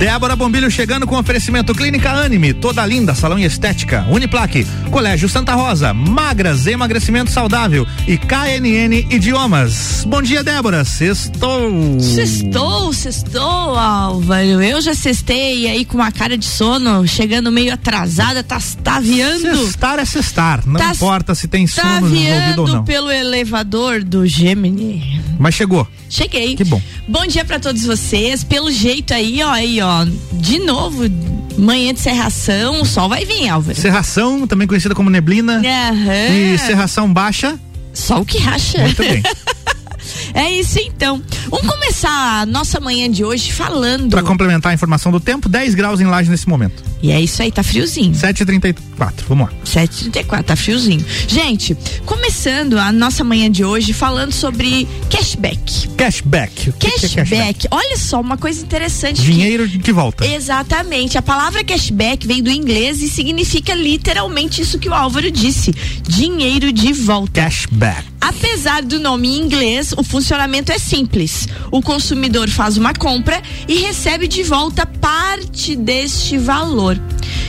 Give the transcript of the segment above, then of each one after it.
Débora Bombilho chegando com oferecimento Clínica Anime, toda linda, salão e estética, Uniplaque, Colégio Santa Rosa, Magras, emagrecimento saudável e KNN Idiomas. Bom dia, Débora. Sextou. Sextou, sextou, Álvaro. Eu já cestei aí com uma cara de sono, chegando meio atrasada, tá taviando. Sextar é sextar, não Tá- importa se tem sono ou não. pelo elevador do Gemini. Mas chegou. Cheguei. Que bom. Bom dia pra todos vocês. Pelo jeito aí, ó, aí, ó. De novo, manhã de serração, o sol vai vir, Álvaro. Serração, também conhecida como neblina. Aham. E serração baixa. Sol que racha. Muito bem. É isso então. Vamos começar a nossa manhã de hoje falando. Para complementar a informação do tempo, 10 graus em laje nesse momento. E é isso aí, tá friozinho. 7h34. Vamos lá. 7h34, tá friozinho. Gente, começando a nossa manhã de hoje falando sobre cashback. Cashback. O que que é Cashback. Olha só, uma coisa interessante. que- Dinheiro de volta. Exatamente. A palavra cashback vem do inglês e significa literalmente isso que o Álvaro disse: dinheiro de volta. Cashback. Apesar do nome em inglês, o funcionamento é simples. O consumidor faz uma compra e recebe de volta parte deste valor.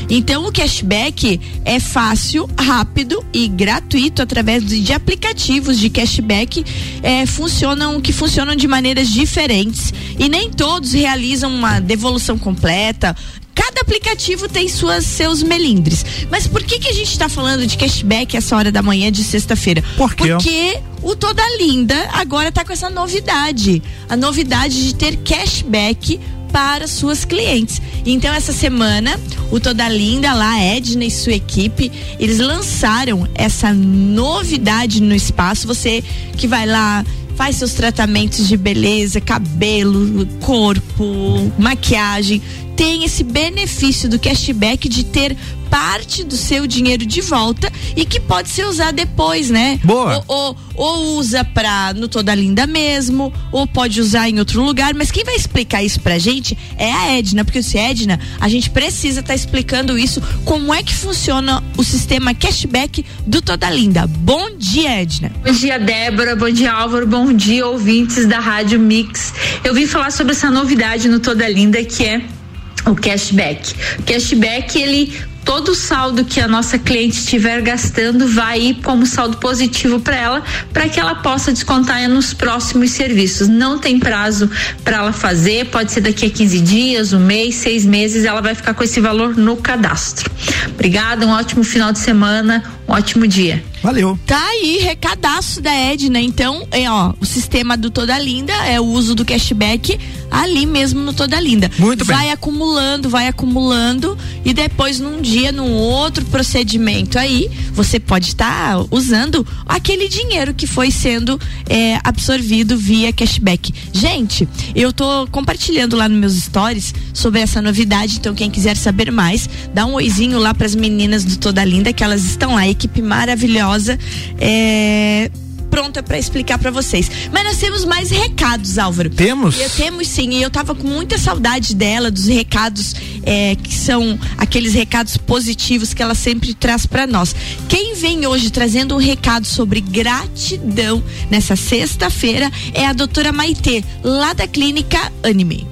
Então, o cashback é fácil, rápido e gratuito através de aplicativos de cashback eh, funcionam que funcionam de maneiras diferentes e nem todos realizam uma devolução completa. Cada aplicativo tem suas seus melindres. Mas por que que a gente está falando de cashback essa hora da manhã de sexta-feira? Por quê? Porque o Toda Linda agora tá com essa novidade. A novidade de ter cashback para suas clientes. Então essa semana, o Toda Linda lá, Edna e sua equipe, eles lançaram essa novidade no espaço. Você que vai lá faz seus tratamentos de beleza, cabelo, corpo, maquiagem, tem esse benefício do cashback de ter parte do seu dinheiro de volta e que pode ser usado depois, né? Boa. Ou, ou, ou usa pra no Toda Linda mesmo, ou pode usar em outro lugar, mas quem vai explicar isso pra gente é a Edna, porque se Edna, a gente precisa estar explicando isso, como é que funciona o sistema cashback do Toda Linda. Bom dia, Edna. Bom dia, Débora. Bom dia, Álvaro. Bom dia, ouvintes da Rádio Mix. Eu vim falar sobre essa novidade no Toda Linda que é o cashback. O cashback, ele todo o saldo que a nossa cliente estiver gastando vai ir como saldo positivo para ela, para que ela possa descontar nos próximos serviços. Não tem prazo para ela fazer, pode ser daqui a 15 dias, um mês, seis meses, ela vai ficar com esse valor no cadastro. Obrigada, um ótimo final de semana, um ótimo dia. Valeu. Tá aí, recadaço da Edna. Então, é, ó, o sistema do Toda Linda é o uso do cashback ali mesmo no Toda Linda. Muito bem. Vai acumulando, vai acumulando e depois num dia, num outro procedimento aí, você pode estar usando aquele dinheiro que foi sendo é, absorvido via cashback. Gente, eu tô compartilhando lá nos meus stories sobre essa novidade, então quem quiser saber mais, dá um oizinho lá pras meninas do Toda Linda, que elas estão lá, equipe maravilhosa. É, pronta para explicar para vocês. Mas nós temos mais recados, Álvaro. Temos? E eu temos sim, e eu tava com muita saudade dela, dos recados é, que são aqueles recados positivos que ela sempre traz para nós. Quem vem hoje trazendo um recado sobre gratidão nessa sexta-feira é a doutora Maitê, lá da clínica Anime.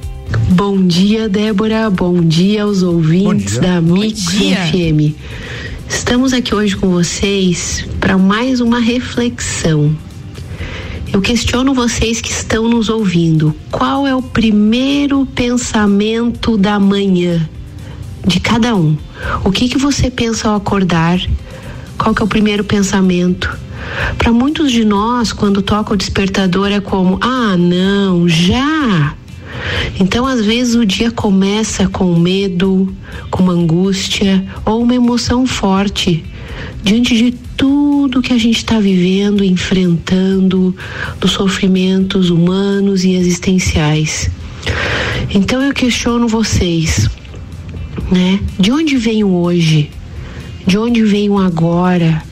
Bom dia, Débora. Bom dia aos ouvintes dia. da Mix dia. FM. Estamos aqui hoje com vocês para mais uma reflexão. Eu questiono vocês que estão nos ouvindo: qual é o primeiro pensamento da manhã de cada um? O que que você pensa ao acordar? Qual que é o primeiro pensamento? Para muitos de nós, quando toca o despertador é como: ah, não, já. Então, às vezes, o dia começa com medo, com uma angústia ou uma emoção forte diante de tudo que a gente está vivendo, enfrentando, dos sofrimentos humanos e existenciais. Então, eu questiono vocês, né? De onde vem o hoje? De onde vem o agora?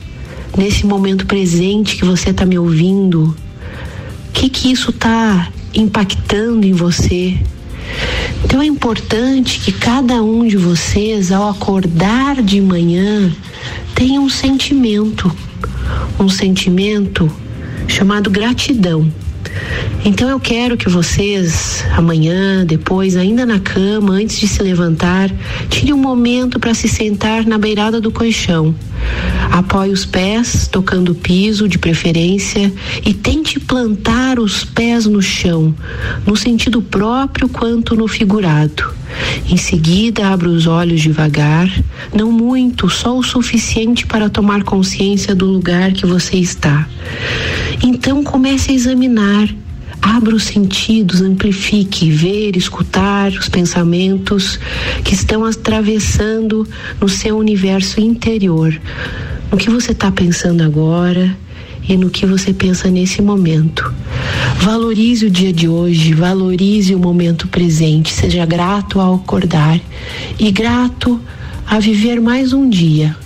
Nesse momento presente que você está me ouvindo? O que que isso está impactando em você? Então é importante que cada um de vocês, ao acordar de manhã, tenha um sentimento, um sentimento chamado gratidão. Então eu quero que vocês, amanhã, depois, ainda na cama, antes de se levantar, tire um momento para se sentar na beirada do colchão. Apoie os pés, tocando o piso, de preferência, e tente plantar os pés no chão, no sentido próprio quanto no figurado. Em seguida, abra os olhos devagar, não muito, só o suficiente para tomar consciência do lugar que você está. Então comece a examinar abra os sentidos, amplifique, ver, escutar os pensamentos que estão atravessando no seu universo interior, no que você está pensando agora e no que você pensa nesse momento. Valorize o dia de hoje, valorize o momento presente, seja grato ao acordar e grato a viver mais um dia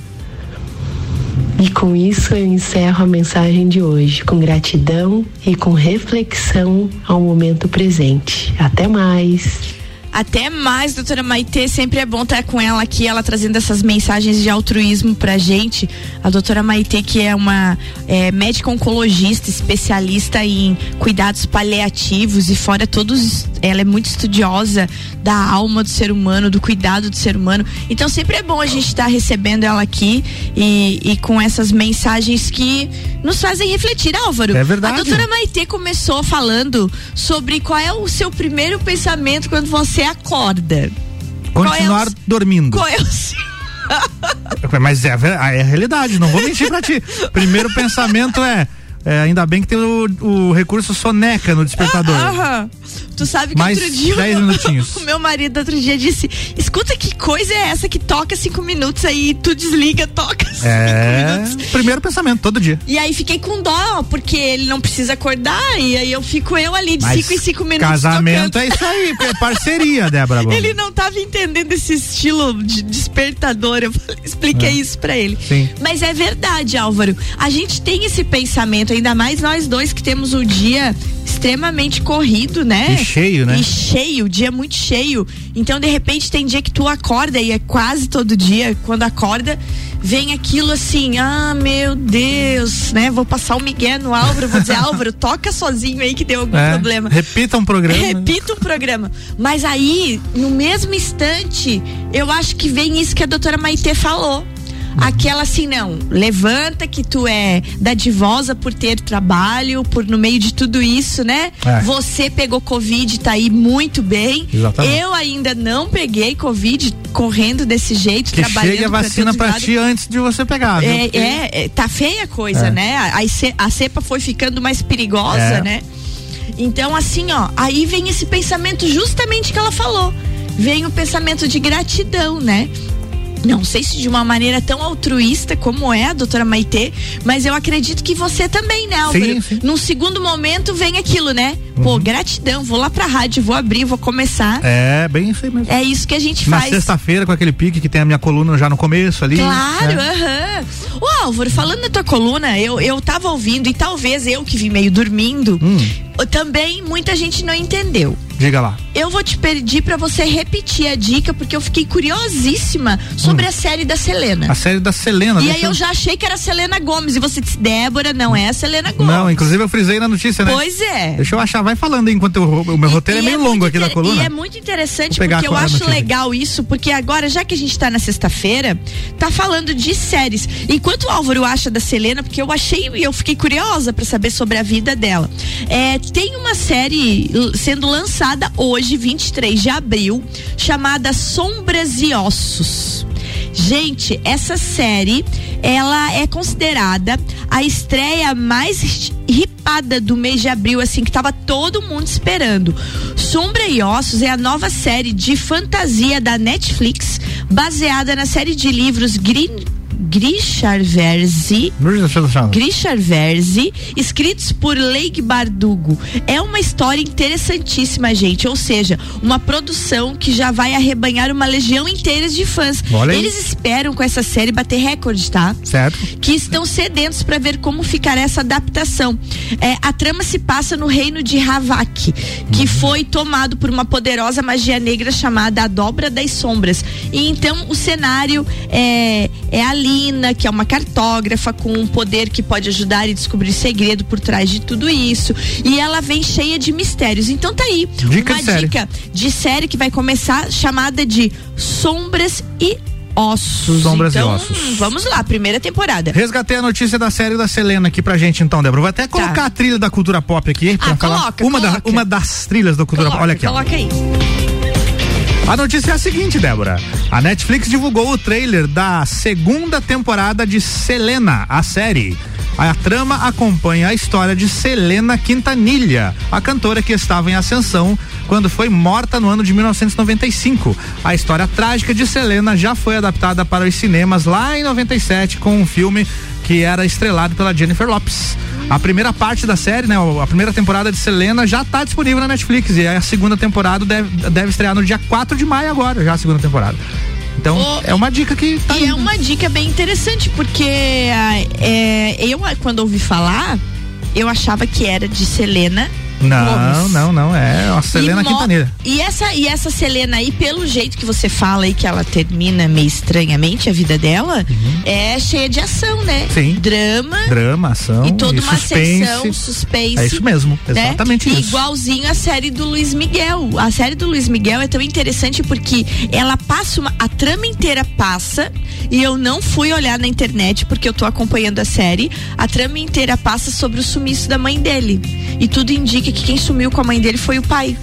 e com isso eu encerro a mensagem de hoje, com gratidão e com reflexão ao momento presente. Até mais! Até mais, doutora Maitê. Sempre é bom estar com ela aqui, ela trazendo essas mensagens de altruísmo pra gente. A doutora Maitê, que é uma é, médica oncologista, especialista em cuidados paliativos e fora todos. Ela é muito estudiosa da alma do ser humano, do cuidado do ser humano. Então sempre é bom a gente estar recebendo ela aqui e, e com essas mensagens que nos fazem refletir, Álvaro. É verdade. A doutora Maitê começou falando sobre qual é o seu primeiro pensamento quando você você acorda. Continuar é o, dormindo. Qual é o. Mas é, é a realidade, não vou mentir pra ti. Primeiro pensamento é, é ainda bem que tem o, o recurso soneca no despertador. Aham. Tu sabe que Mais outro dia. 10 minutinhos. O meu marido outro dia disse: escuta que coisa é essa que toca cinco minutos aí, tu desliga, toca cinco é, minutos. Primeiro pensamento, todo dia. E aí fiquei com dó, porque ele não precisa acordar, e aí eu fico eu ali de 5 em 5 minutos. Casamento tocando. é isso aí, é parceria, Débora. Ele não tava entendendo esse estilo de despertador. Eu expliquei é. isso pra ele. Sim. Mas é verdade, Álvaro. A gente tem esse pensamento, ainda mais nós dois que temos o dia extremamente corrido, né? E cheio, né? E cheio, dia muito cheio. Então, de repente, tem dia que tu acorda e é quase todo dia, quando acorda, vem aquilo assim, ah, meu Deus, né? Vou passar o Miguel no Álvaro, vou dizer, Álvaro, toca sozinho aí que deu algum é, problema. Repita um programa. Repita um programa. Mas aí, no mesmo instante, eu acho que vem isso que a doutora Maitê falou aquela assim, não, levanta que tu é dadivosa por ter trabalho, por no meio de tudo isso, né? É. Você pegou Covid, tá aí muito bem. Exatamente. Eu ainda não peguei Covid correndo desse jeito, que trabalhando. Chegue a vacina pra, pra ti antes de você pegar? É, é, é tá feia a coisa, É. né? A, a cepa foi ficando mais perigosa, É. né? Então, assim, ó, aí vem esse pensamento justamente que ela falou. Vem o pensamento de gratidão, né? Não sei se de uma maneira tão altruísta como é a doutora Maitê, mas eu acredito que você também, né, Álvaro? Sim, sim. Num segundo momento vem aquilo, né? Pô, gratidão, vou lá pra rádio, vou abrir, vou começar. É, bem isso aí mesmo. É isso que a gente Na faz. sexta-feira, com aquele pique que tem a minha coluna já no começo ali. Claro, né? aham. Ô Álvaro, falando da tua coluna, eu, eu tava ouvindo e talvez eu que vi meio dormindo, Hum. também muita gente não entendeu. Diga lá. Eu vou te pedir pra você repetir a dica, porque eu fiquei curiosíssima sobre a série da Selena. Hum. A série da Selena. E deixa aí eu já achei que era a Selena Gomes. E você disse, Débora, não é a Selena Gomes. Não, inclusive eu frisei na notícia, né? Pois é. Deixa eu achar, vai falando aí, enquanto eu- o meu roteiro é E meio muito longo aqui da coluna. E é muito interessante porque eu acho legal isso, porque agora, já que a gente tá na sexta-feira, tá falando de séries. Enquanto o Álvaro acha da Selena, porque eu achei e eu fiquei curiosa pra saber sobre a vida dela. É, tem uma série sendo lançada hoje, 23 de abril, chamada Sombras e Ossos. Gente, essa série, ela é considerada a estreia mais ripada do mês de abril, assim, que tava todo mundo esperando. Sombra e Ossos é a nova série de fantasia da Netflix, baseada na série de livros Green Grishar Verzi Grishar Verzi, escritos por Leigh Bardugo. É uma história interessantíssima, gente. Ou seja, uma produção que já vai arrebanhar uma legião inteira de fãs. Olha. Eles esperam com essa série bater recorde, tá? Certo? que estão sedentos para ver como ficará essa adaptação. É, a trama se passa no reino de Havak, que foi tomado por uma poderosa magia negra chamada a Dobra das Sombras. E então o cenário é, é ali Que é uma cartógrafa com um poder que pode ajudar e descobrir segredo por trás de tudo isso. E ela vem cheia de mistérios. Então tá aí Dica uma de dica de série que vai começar chamada de Sombras e Ossos. Sombras e então, Ossos. Vamos lá, primeira temporada. Resgatei a notícia da série da Selena aqui pra gente, então, Débora. Vou até colocar a trilha da cultura pop aqui. Pra Tá. Ah, falar coloca, uma, Da, coloca. uma das trilhas da cultura Coloca, pop. Olha aqui, ó. Coloca aí. A notícia é a seguinte, Débora. A Netflix divulgou o trailer da segunda temporada de Selena, a série. A trama acompanha a história de Selena Quintanilha, a cantora que estava em ascensão quando foi morta no ano de 1995. A história trágica de Selena já foi adaptada para os cinemas lá em 97 com um filme que era estrelado pela Jennifer Lopes. A primeira parte da série, né, a primeira temporada de Selena já está disponível na Netflix e a segunda temporada deve, deve estrear no dia 4 de maio agora, já a segunda temporada. Então, Ô, é uma dica que tá E é aí. uma dica bem interessante, porque ah, é, eu, quando ouvi falar, eu achava que era de Selena. Não, Gomes. não, não, é a Selena e Quintanilha. E essa, e essa Selena aí, pelo jeito que você fala aí, que ela termina meio estranhamente a vida dela, é cheia de ação, né? Uhum. Sim. Drama. Drama, ação E toda e uma suspense. sessão, suspense. É isso mesmo, né? exatamente E isso. Igualzinho a série do Luiz Miguel. A série do Luiz Miguel é tão interessante porque ela passa uma. A trama inteira passa, e eu não fui olhar na internet porque eu tô acompanhando a série. A trama inteira passa sobre o sumiço da mãe dele. E tudo indica que quem sumiu com a mãe dele foi o pai.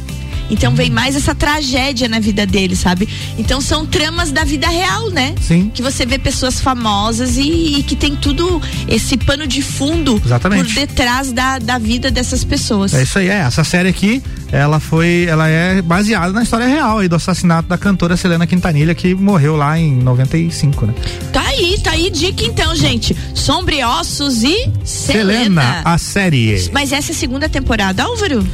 Então vem mais essa tragédia na vida dele, sabe? Então são tramas da vida real, né? Sim. Que você vê pessoas famosas e, e que tem tudo esse pano de fundo Exatamente. por detrás da, da vida dessas pessoas. É isso aí, é. Essa série aqui, ela foi, ela é baseada na história real aí do assassinato da cantora Selena Quintanilha que morreu lá em 95, né? Tá aí, tá aí dica então, gente. Sombriossos e Selena. Selena, a série. Mas essa é a segunda temporada, Álvaro?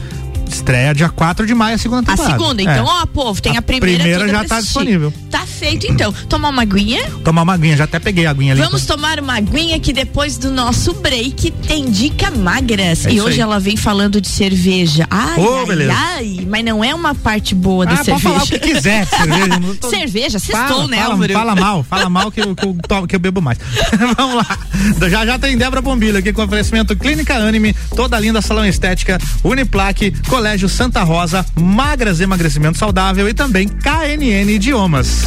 Estreia dia 4 de maio, a segunda A temporada. segunda. É. Então, ó, povo, tem a, A primeira primeira toda já tá assistir. disponível. Tá feito então. Tomar uma aguinha? Tomar uma aguinha, já até peguei a aguinha ali. Vamos tomar uma aguinha que depois do nosso break tem dica magras. É e hoje aí. ela vem falando de cerveja. Ai, ai, beleza. ai, mas não é uma parte boa da ah, pode cerveja. falar o que quiser, cerveja. tô- Cerveja, sextou, né, fala, fala mal, fala mal que eu, que eu, tomo- que eu bebo mais. Vamos lá. Já já tem Débora Bombilho aqui com oferecimento Clínica Anime, toda linda salão estética, Uniplaque, Colégio Santa Rosa, Magras Emagrecimento Saudável e também KNN Idiomas.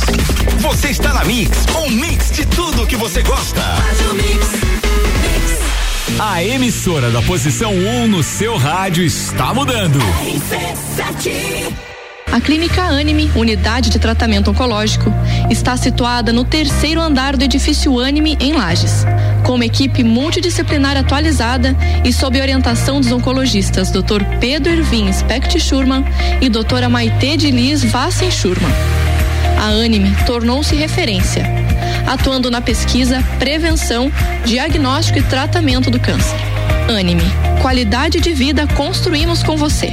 Você está na Mix, um mix de tudo que você gosta. A emissora da posição 1 no seu rádio está mudando. A Clínica Anime, unidade de tratamento oncológico, está situada no terceiro andar do edifício Anime, em Lages. Com uma equipe multidisciplinar atualizada e sob orientação dos oncologistas Dr. Pedro Ervin Specht Schurman e doutora Maite de Liz Vassen Schurman. A Anime tornou-se referência, atuando na pesquisa, prevenção, diagnóstico e tratamento do câncer. Anime, qualidade de vida construímos com você.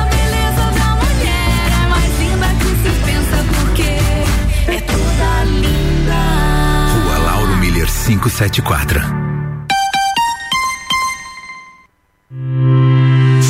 574.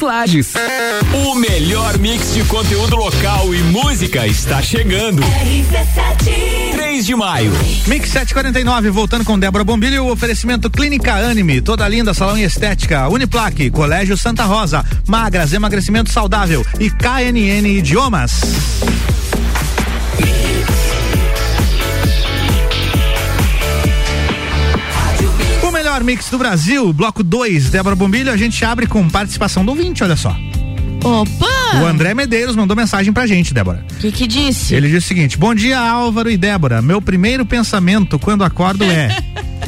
Lages. O melhor mix de conteúdo local e música está chegando. 3 de maio. Mix 749, voltando com Débora Bombilho, o oferecimento Clínica Anime, toda linda, salão e estética, Uniplaque, Colégio Santa Rosa, Magras, emagrecimento saudável e KNN Idiomas. Melhor mix do Brasil, bloco 2, Débora Bombilho, a gente abre com participação do ouvinte, olha só. Opa! O André Medeiros mandou mensagem pra gente, Débora. O que que disse? Ele disse o seguinte: Bom dia, Álvaro e Débora. Meu primeiro pensamento quando acordo é.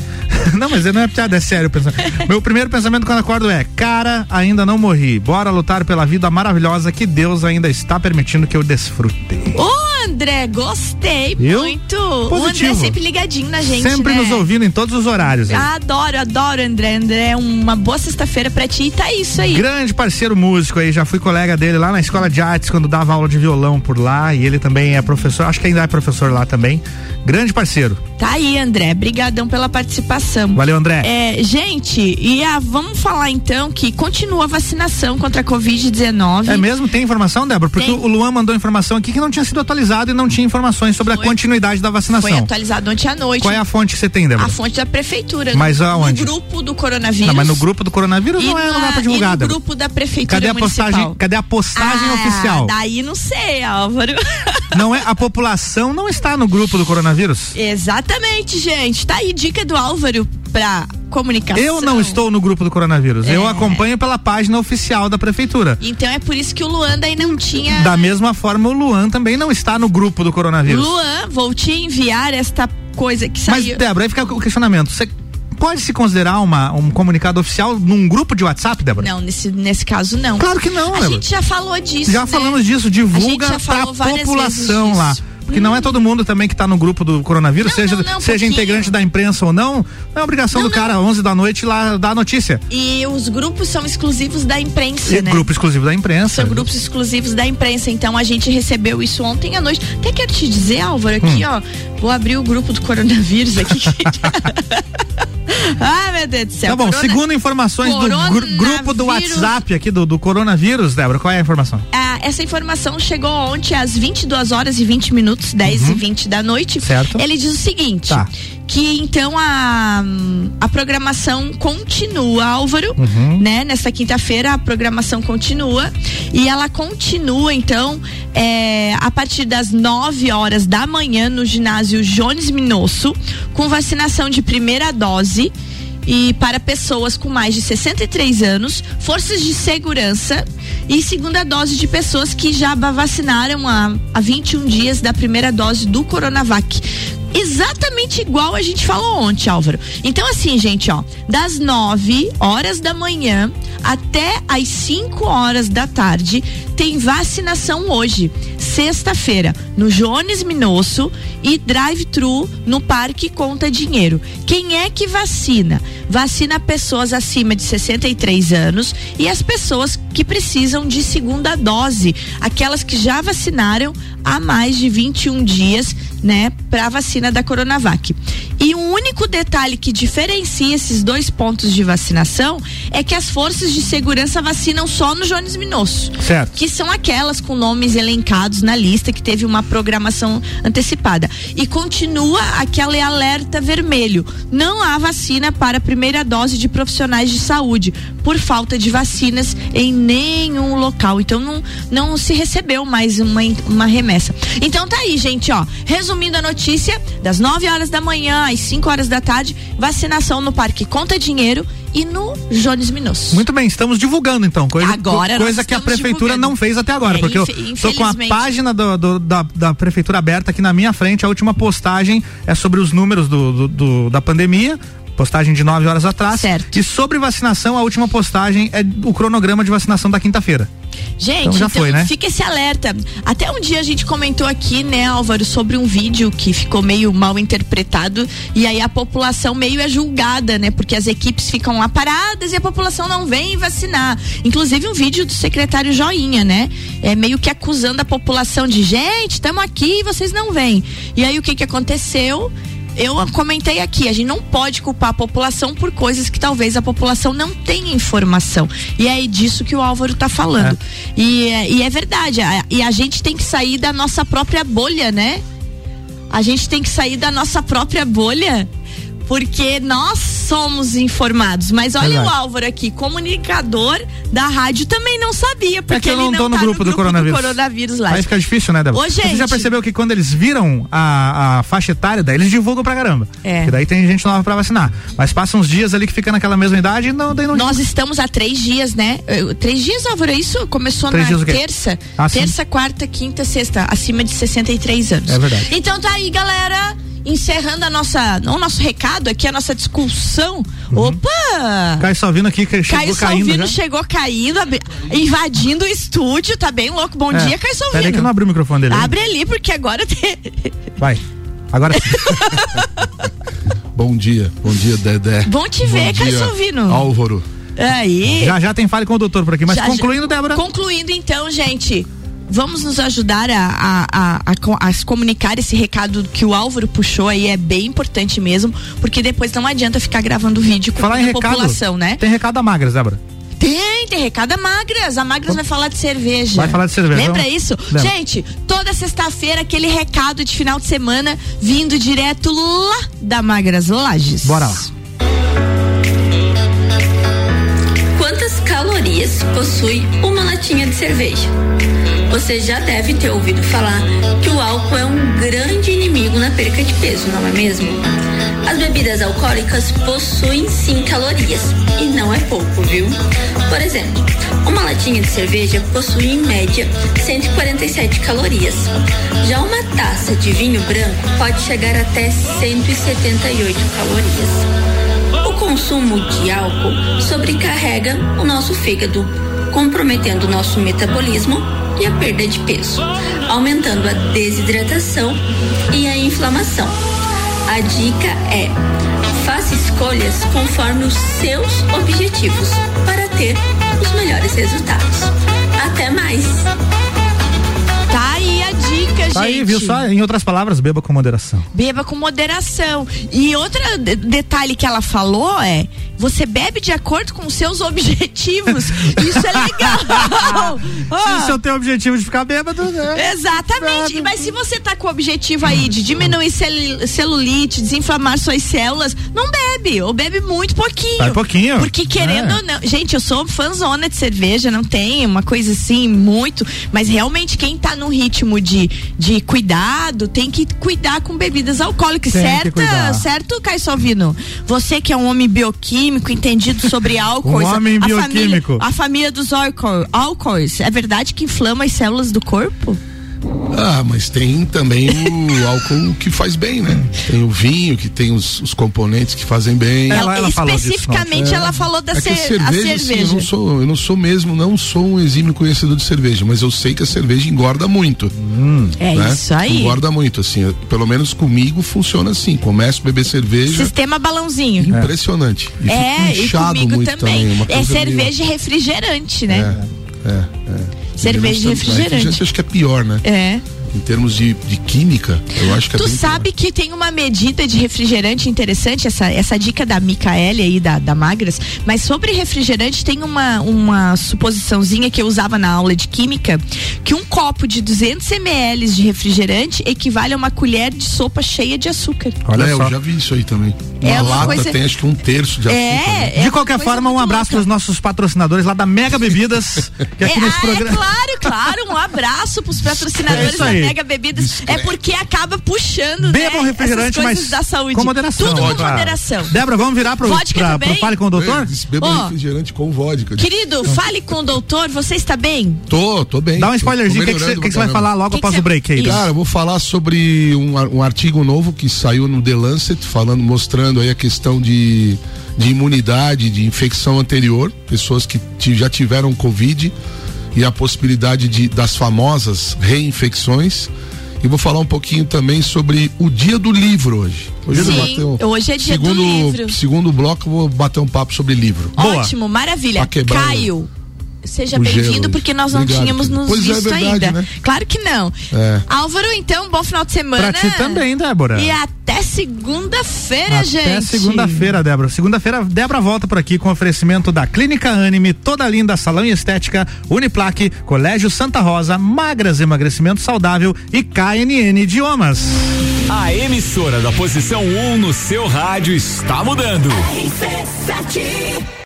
não, mas não é piada, é sério. o pensamento. Meu primeiro pensamento quando acordo é: Cara, ainda não morri. Bora lutar pela vida maravilhosa que Deus ainda está permitindo que eu desfrute. Ô, André, gostei Viu? muito. O André Positivo. sempre ligadinho na gente, Sempre né? nos ouvindo em todos os horários. aí. Adoro, adoro, André. André, uma boa sexta-feira pra ti e tá isso aí. Grande parceiro músico aí, já fui colega dele lá na escola de artes quando dava aula de violão por lá e ele também é professor, acho que ainda é professor lá também. Grande parceiro. Tá aí, André. Brigadão pela participação. Valeu, André. É, gente, e a, vamos falar então que continua a vacinação contra a Covid-19. É mesmo? Tem informação, Débora? Porque Tem. o Luan mandou informação aqui que não tinha sido atualizado e não tinha informações sobre a continuidade da vacinação. Foi atualizado ontem à noite. Qual é a fonte que você tem, Débora? A fonte da prefeitura. Mas no, aonde? No grupo do coronavírus. Não, mas no grupo do coronavírus E não é na- lugar pra divulgar, no grupo da prefeitura Cadê a municipal. postagem? Cadê a postagem Ah, oficial? Daí não sei, Álvaro. Não é a população não está no grupo do coronavírus. Exatamente, gente. Tá aí dica do Álvaro pra comunicação. Eu não estou no grupo do coronavírus. Eu É. acompanho pela página oficial da prefeitura. Então é por isso que o Luan daí não tinha. Da mesma forma, o Luan também não está no grupo do coronavírus. Luan, vou te enviar esta coisa que Mas, saiu. Débora, aí fica o questionamento. Você pode se considerar uma, um comunicado oficial num grupo de WhatsApp, Débora? Não, nesse, nesse caso não. Claro que não, A Débora. gente já falou disso. Já né? falamos disso, divulga pra população lá. Porque não é todo mundo também que tá no grupo do coronavírus, Não, seja, não, não, seja pouquinho. integrante da imprensa ou não, não é obrigação do cara, 11 da noite, lá dar a notícia. E os grupos são exclusivos da imprensa, E né? Grupo exclusivo da imprensa. São grupos exclusivos da imprensa. Então a gente recebeu isso ontem à noite. Até quero te dizer, Álvaro, aqui, Hum. ó. Vou abrir o grupo do coronavírus aqui. Ai, meu Deus do céu. Tá bom, Corona- segundo informações do gru- grupo do. WhatsApp aqui do, do coronavírus, Débora, qual é a informação? Ah, essa informação chegou ontem às 22 horas e 20 minutos, 10 e 20 da noite. Uhum. Certo. Ele diz o seguinte: Tá. que então a, a programação continua, Álvaro, Uhum. né? Nesta quinta-feira a programação continua e ela continua então é, a partir das 9 horas da manhã no ginásio Jones Minosso com vacinação de primeira dose e para pessoas com mais de 63 anos, forças de segurança e segunda dose de pessoas que já vacinaram há, há 21 dias da primeira dose do Coronavac. Exatamente igual a gente falou ontem, Álvaro. Então, assim, gente, ó, das 9 horas da manhã até as 5 horas da tarde, tem vacinação hoje, sexta-feira, no Jones Minosso e drive-thru no Parque Conta Dinheiro. Quem é que vacina? Vacina pessoas acima de 63 anos e as pessoas que precisam de segunda dose, aquelas que já vacinaram há mais de 21 dias, né, para a vacina da Coronavac. E um único detalhe que diferencia esses dois pontos de vacinação é que as forças de segurança vacinam só no Jones Minosso. Certo. Que são aquelas com nomes elencados na lista que teve uma programação antecipada. E continua aquele alerta vermelho. Não há vacina para a primeira dose de profissionais de saúde por falta de vacinas em nenhum local. Então não, não se recebeu mais uma, uma remessa. Então tá aí, gente, ó. Resumindo a notícia, das 9 horas da manhã às 5 horas da tarde, vacinação no Parque Conta Dinheiro e no Jones Minosso. Muito bem, estamos divulgando então. Coisa, Agora coisa que a prefeitura divulgando. não fez até agora. É, porque eu tô com a página do- do- da, da prefeitura aberta aqui na minha frente. A última postagem é sobre os números do, do- do- da pandemia. Postagem de 9 horas atrás. Certo. E sobre vacinação, a última postagem é o cronograma de vacinação da quinta-feira. Gente, Então já foi, né? fica esse alerta. Até um dia a gente comentou aqui, né, Álvaro, sobre um vídeo que ficou meio mal interpretado e aí a população meio é julgada, né? Porque as equipes ficam lá paradas e a população não vem vacinar. Inclusive um vídeo do secretário Joinha, né? É meio que acusando a população de gente, estamos aqui e vocês não vêm. E aí o que que aconteceu? Eu comentei aqui, a gente não pode culpar a população por coisas que talvez a população não tenha informação. E é disso que o Álvaro tá falando. E, é- e é verdade, e a gente tem que sair da nossa própria bolha, né? A gente tem que sair da nossa própria bolha. Porque nós somos informados. Mas olha o Álvaro aqui, comunicador da rádio, também não sabia. Porque é que eu não ele tô não no tá grupo, do, coronavírus. coronavírus lá. Aí fica difícil, né, Débora? Ô, Você já gente. percebeu que quando eles viram a, a faixa etária, daí eles divulgam pra caramba. É. Que daí tem gente nova pra vacinar. Mas passa uns dias ali que fica naquela mesma idade e não, daí não Nós estamos há três dias, né? Três dias, Álvaro, é isso? Começou Três na terça. Ah, terça, quarta, quinta, sexta. Acima de 63 anos. É verdade. Então tá aí, galera. Encerrando a nossa. O nosso recado aqui, a nossa discussão. Opa! Caio Salvino aqui que chegou Caio caindo Salvino já. chegou caindo, ab- invadindo o estúdio, tá bem louco. Bom É. dia, Caio Salvino. Peraí que eu não abri o microfone dele. Abre ali, porque agora tem. Vai. Agora. Bom dia, bom dia, Dedé. Bom te ver, Bom Caio dia, Álvaro. Álvaro. Aí. já já tem fale com o doutor por aqui. Mas Já, concluindo, já. Débora. Concluindo, então, gente. Vamos nos ajudar a, a, a, a a se comunicar esse recado que o Álvaro puxou aí, é bem importante mesmo, porque depois não adianta ficar gravando vídeo com Falar a em recado. população, né? Tem recado da Magras, Débora. Tem, tem recado a Magras. A Magras vai falar de cerveja. Vai falar de cerveja, Lembra vamos? isso? Lembro. Gente, toda sexta-feira aquele recado de final de semana vindo direto lá da Magras Lages. Bora lá. Quantas calorias possui uma latinha de cerveja? Você já deve ter ouvido falar que o álcool é um grande inimigo na perca de peso, não é mesmo? As bebidas alcoólicas possuem sim calorias e não é pouco, viu? Por exemplo, uma latinha de cerveja possui em média 147 calorias. Já uma taça de vinho branco pode chegar até 178 calorias. O consumo de álcool sobrecarrega o nosso fígado, comprometendo o nosso metabolismo e a perda de peso, aumentando a desidratação e a inflamação. A dica é: faça escolhas conforme os seus objetivos para ter os melhores resultados. Até mais! Tá aí a dica, gente. Tá aí, viu só? Em outras palavras, beba com moderação. Beba com moderação. E outro de- detalhe que ela falou é: você bebe de acordo com os seus objetivos. Isso é legal. Se o teu objetivo de ficar bêbado, né? Exatamente. Mas se você tá com o objetivo aí de diminuir cel- celulite, desinflamar suas células, não bebe. Ou bebe muito pouquinho. Vai pouquinho. Porque querendo É. ou não. Gente, eu sou fãzona de cerveja, não tem uma coisa assim, muito. Mas realmente, quem tá num ritmo de, de cuidado, tem que cuidar com bebidas alcoólicas. Tem certo? Certo, Caio Salvino? Você que é um homem bioquímico, entendido sobre álcool. Um homem a bioquímico. Família, a família dos álcools, é verdade que inflama as células do corpo? Ah, mas tem também o álcool que faz bem, né? Tem o vinho, que tem os, os componentes que fazem bem. Ela- ela Especificamente, não. ela falou da é que a cer- a cerveja, assim, eu cerveja. não sou, eu não sou mesmo, não sou um exímio conhecedor de cerveja, mas eu sei que a cerveja engorda muito. É né? isso aí. Engorda muito, assim. Pelo menos comigo funciona assim. Começo a beber cerveja. Sistema balãozinho. Impressionante. E É, e comigo muito também. uma é cerveja e refrigerante, né? meio- É, é. Cerveja e Refrigerante refrigerante. acho que é pior, né? É. em termos de, de química, eu acho que é Tu bem sabe que tem uma medida de refrigerante interessante, essa, essa dica da Micaele aí, da, da Magras, mas sobre refrigerante tem uma, uma suposiçãozinha que eu usava na aula de química, que um copo de 200 ml de refrigerante equivale a uma colher de sopa cheia de açúcar. Olha é, eu já vi isso aí também. É uma uma lata coisa- tem acho que um terço de É, açúcar. né? é de uma qualquer forma, um abraço para os nossos patrocinadores lá da Mega Bebidas, que aqui é, nesse ah, programa. é claro, claro, um abraço pros É patrocinadores isso da aí. Mega Bebidas. É porque acaba puxando, Bebam né, refrigerante, essas coisas mas da saúde. com moderação. Tudo com claro. moderação. Débora, vamos virar pro, Vodka pra, pro Fale com o Doutor? Beba Ó. refrigerante com vodka. Querido, fale com o doutor, você está bem? Tô, tô bem. Dá um spoilerzinho, o que, que você que vai falar logo Que que após o break aí? Isso. Cara, eu vou falar sobre um, um artigo novo que saiu no The Lancet, falando, mostrando aí a questão de, de imunidade, de infecção anterior, pessoas que já tiveram Covid e a possibilidade de, das famosas reinfecções. E vou falar um pouquinho também sobre o dia do livro hoje. Hoje Sim, um- hoje é dia do segundo, livro. Segundo bloco, vou bater um papo sobre livro. Ótimo, maravilha. Quebrar o- Caio. Seja bem-vindo, porque nós não Obrigado, tínhamos nos Pois é, visto verdade, ainda. né? Claro que não. É. Álvaro, então, bom final de semana. Pra ti também, Débora. E até segunda-feira, Até gente. segunda-feira, Débora. Segunda-feira, Débora volta por aqui com oferecimento da Clínica Anime, Toda Linda Salão e Estética, Uniplaque, Colégio Santa Rosa, Magras Emagrecimento Saudável e KNN Idiomas. A emissora da posição 1 no seu rádio está mudando.